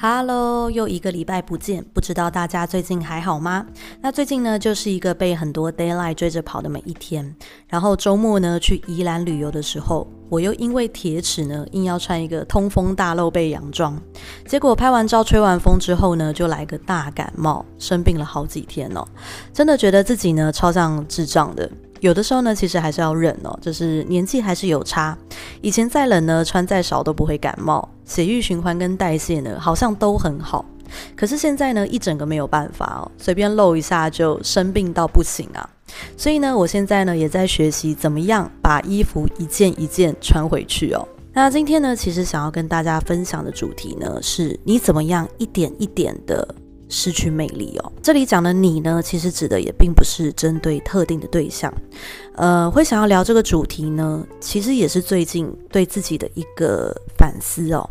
Hello，又一个礼拜不见，不知道大家最近还好吗？那最近呢，就是一个被很多 d a y l i g h t 追着跑的每一天。然后周末呢，去宜兰旅游的时候，我又因为铁齿呢，硬要穿一个通风大露背洋装。结果拍完照、吹完风之后呢，就来个大感冒，生病了好几天哦。真的觉得自己呢，超像智障的。有的时候呢，其实还是要忍哦，就是年纪还是有差。以前再冷呢，穿再少都不会感冒，血液循环跟代谢呢，好像都很好。可是现在呢，一整个没有办法哦，随便露一下就生病到不行啊。所以呢，我现在呢也在学习怎么样把衣服一件一件穿回去哦。那今天呢，其实想要跟大家分享的主题呢，是你怎么样一点一点的。失去魅力哦。这里讲的你呢，其实指的也并不是针对特定的对象。呃，会想要聊这个主题呢，其实也是最近对自己的一个反思哦。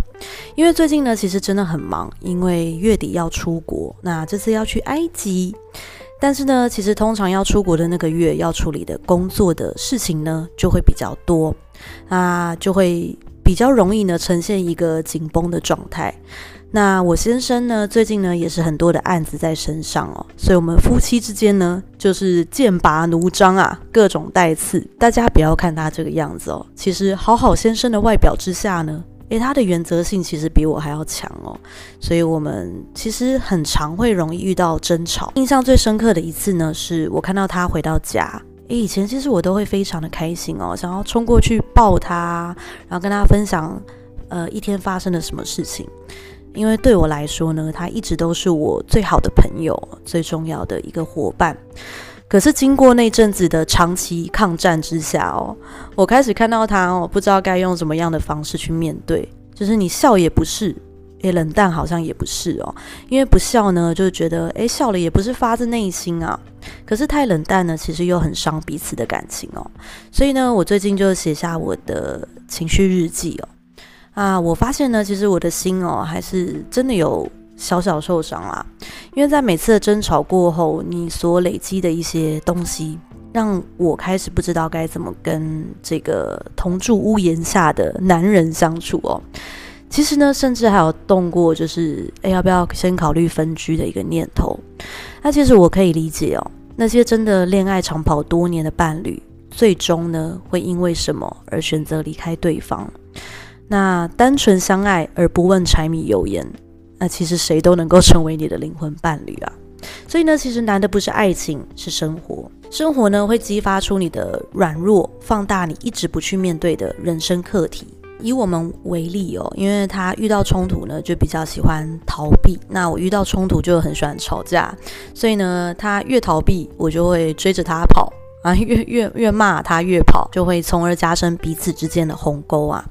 因为最近呢，其实真的很忙，因为月底要出国，那这次要去埃及。但是呢，其实通常要出国的那个月要处理的工作的事情呢，就会比较多，那就会比较容易呢呈现一个紧绷的状态。那我先生呢，最近呢也是很多的案子在身上哦，所以我们夫妻之间呢就是剑拔弩张啊，各种带刺。大家不要看他这个样子哦，其实好好先生的外表之下呢，诶，他的原则性其实比我还要强哦，所以我们其实很常会容易遇到争吵。印象最深刻的一次呢，是我看到他回到家，诶，以前其实我都会非常的开心哦，想要冲过去抱他，然后跟他分享，呃，一天发生了什么事情。因为对我来说呢，他一直都是我最好的朋友，最重要的一个伙伴。可是经过那阵子的长期抗战之下哦，我开始看到他哦，不知道该用什么样的方式去面对。就是你笑也不是，诶，冷淡好像也不是哦。因为不笑呢，就觉得诶，笑了也不是发自内心啊。可是太冷淡呢，其实又很伤彼此的感情哦。所以呢，我最近就写下我的情绪日记哦。啊，我发现呢，其实我的心哦，还是真的有小小受伤啦。因为在每次的争吵过后，你所累积的一些东西，让我开始不知道该怎么跟这个同住屋檐下的男人相处哦。其实呢，甚至还有动过，就是哎，要不要先考虑分居的一个念头。那其实我可以理解哦，那些真的恋爱长跑多年的伴侣，最终呢，会因为什么而选择离开对方？那单纯相爱而不问柴米油盐，那其实谁都能够成为你的灵魂伴侣啊。所以呢，其实难的不是爱情，是生活。生活呢会激发出你的软弱，放大你一直不去面对的人生课题。以我们为例哦，因为他遇到冲突呢，就比较喜欢逃避。那我遇到冲突就很喜欢吵架，所以呢，他越逃避，我就会追着他跑。啊，越越越骂他越跑，就会从而加深彼此之间的鸿沟啊。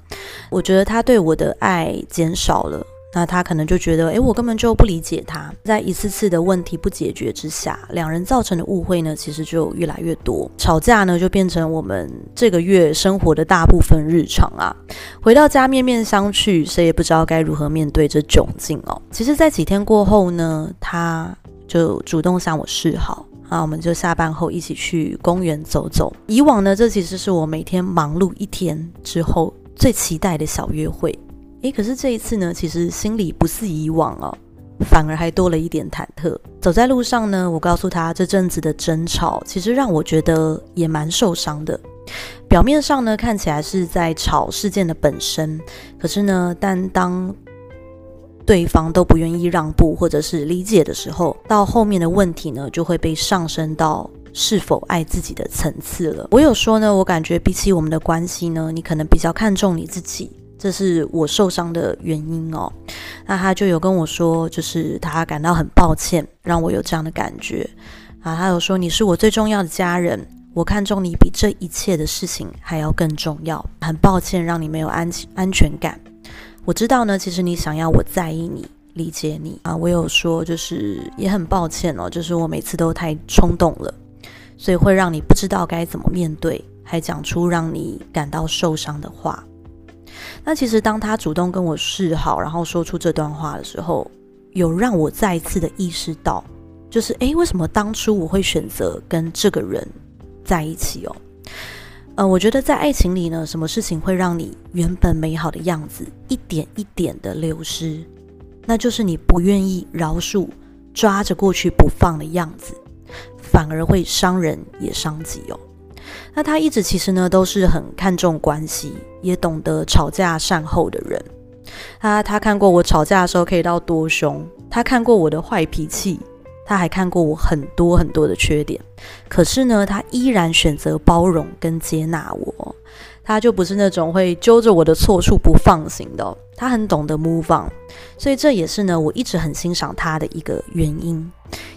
我觉得他对我的爱减少了，那他可能就觉得，诶，我根本就不理解他。在一次次的问题不解决之下，两人造成的误会呢，其实就越来越多。吵架呢，就变成我们这个月生活的大部分日常啊。回到家面面相觑，谁也不知道该如何面对这窘境哦。其实，在几天过后呢，他就主动向我示好。啊，我们就下班后一起去公园走走。以往呢，这其实是我每天忙碌一天之后最期待的小约会。诶，可是这一次呢，其实心里不似以往哦，反而还多了一点忐忑。走在路上呢，我告诉他这阵子的争吵，其实让我觉得也蛮受伤的。表面上呢，看起来是在吵事件的本身，可是呢，但当对方都不愿意让步或者是理解的时候，到后面的问题呢，就会被上升到是否爱自己的层次了。我有说呢，我感觉比起我们的关系呢，你可能比较看重你自己，这是我受伤的原因哦。那他就有跟我说，就是他感到很抱歉，让我有这样的感觉啊。他有说你是我最重要的家人，我看重你比这一切的事情还要更重要。很抱歉让你没有安安全感。我知道呢，其实你想要我在意你、理解你啊。我有说，就是也很抱歉哦，就是我每次都太冲动了，所以会让你不知道该怎么面对，还讲出让你感到受伤的话。那其实当他主动跟我示好，然后说出这段话的时候，有让我再一次的意识到，就是诶，为什么当初我会选择跟这个人在一起哦？呃，我觉得在爱情里呢，什么事情会让你原本美好的样子一点一点的流失？那就是你不愿意饶恕、抓着过去不放的样子，反而会伤人也伤己哦。那他一直其实呢都是很看重关系，也懂得吵架善后的人。他他看过我吵架的时候可以到多凶，他看过我的坏脾气，他还看过我很多很多的缺点。可是呢，他依然选择包容跟接纳我。他就不是那种会揪着我的错处不放型的，他很懂得 move on。所以这也是呢我一直很欣赏他的一个原因，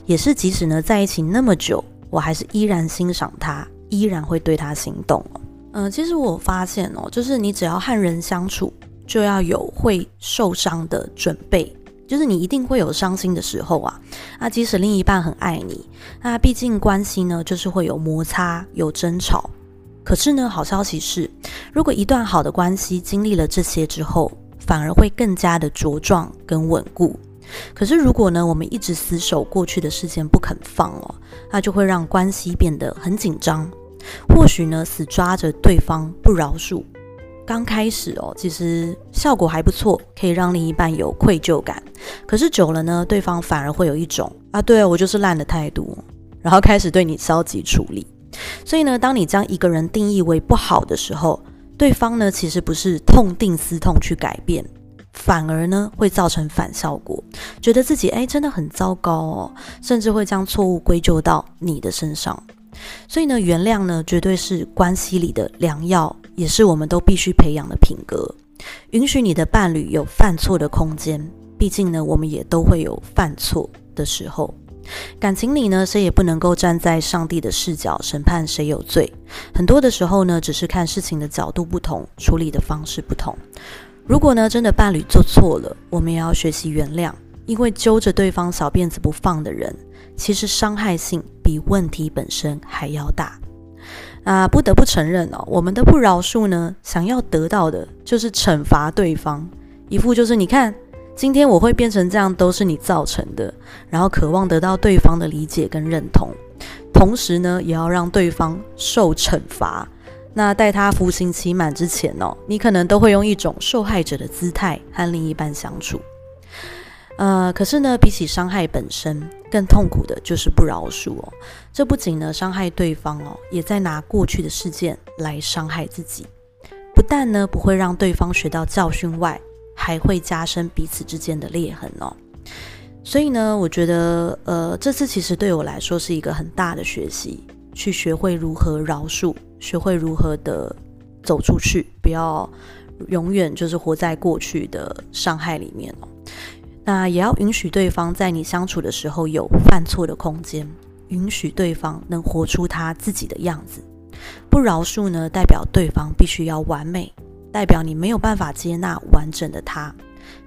也是即使呢在一起那么久，我还是依然欣赏他。依然会对他心动。嗯，其实我发现哦，就是你只要和人相处，就要有会受伤的准备，就是你一定会有伤心的时候啊。那即使另一半很爱你，那毕竟关系呢，就是会有摩擦、有争吵。可是呢，好消息是，如果一段好的关系经历了这些之后，反而会更加的茁壮跟稳固。可是如果呢，我们一直死守过去的事件不肯放哦，那就会让关系变得很紧张。或许呢，死抓着对方不饶恕，刚开始哦，其实效果还不错，可以让另一半有愧疚感。可是久了呢，对方反而会有一种啊，对，我就是烂的态度，然后开始对你消极处理。所以呢，当你将一个人定义为不好的时候，对方呢，其实不是痛定思痛去改变，反而呢，会造成反效果，觉得自己哎真的很糟糕哦，甚至会将错误归咎到你的身上。所以呢，原谅呢，绝对是关系里的良药，也是我们都必须培养的品格。允许你的伴侣有犯错的空间，毕竟呢，我们也都会有犯错的时候。感情里呢，谁也不能够站在上帝的视角审判谁有罪。很多的时候呢，只是看事情的角度不同，处理的方式不同。如果呢，真的伴侣做错了，我们也要学习原谅，因为揪着对方小辫子不放的人。其实伤害性比问题本身还要大，啊，不得不承认哦，我们的不饶恕呢，想要得到的就是惩罚对方，一副就是你看，今天我会变成这样都是你造成的，然后渴望得到对方的理解跟认同，同时呢，也要让对方受惩罚。那待他服刑期满之前哦，你可能都会用一种受害者的姿态和另一半相处。呃，可是呢，比起伤害本身，更痛苦的就是不饶恕哦。这不仅呢伤害对方哦，也在拿过去的事件来伤害自己。不但呢不会让对方学到教训外，还会加深彼此之间的裂痕哦。所以呢，我觉得，呃，这次其实对我来说是一个很大的学习，去学会如何饶恕，学会如何的走出去，不要永远就是活在过去的伤害里面哦。那也要允许对方在你相处的时候有犯错的空间，允许对方能活出他自己的样子。不饶恕呢，代表对方必须要完美，代表你没有办法接纳完整的他。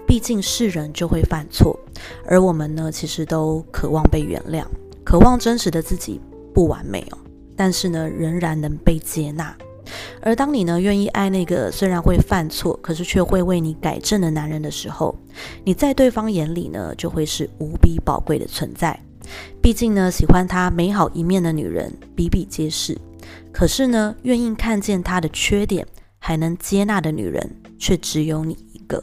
毕竟是人就会犯错，而我们呢，其实都渴望被原谅，渴望真实的自己不完美哦，但是呢，仍然能被接纳。而当你呢愿意爱那个虽然会犯错，可是却会为你改正的男人的时候，你在对方眼里呢就会是无比宝贵的存在。毕竟呢，喜欢他美好一面的女人比比皆是，可是呢，愿意看见他的缺点还能接纳的女人却只有你一个。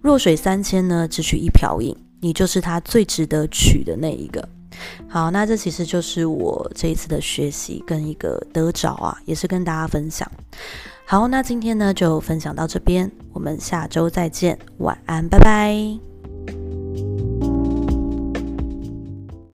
弱水三千呢，只取一瓢饮，你就是他最值得娶的那一个。好，那这其实就是我这一次的学习跟一个得着啊，也是跟大家分享。好，那今天呢就分享到这边，我们下周再见，晚安，拜拜。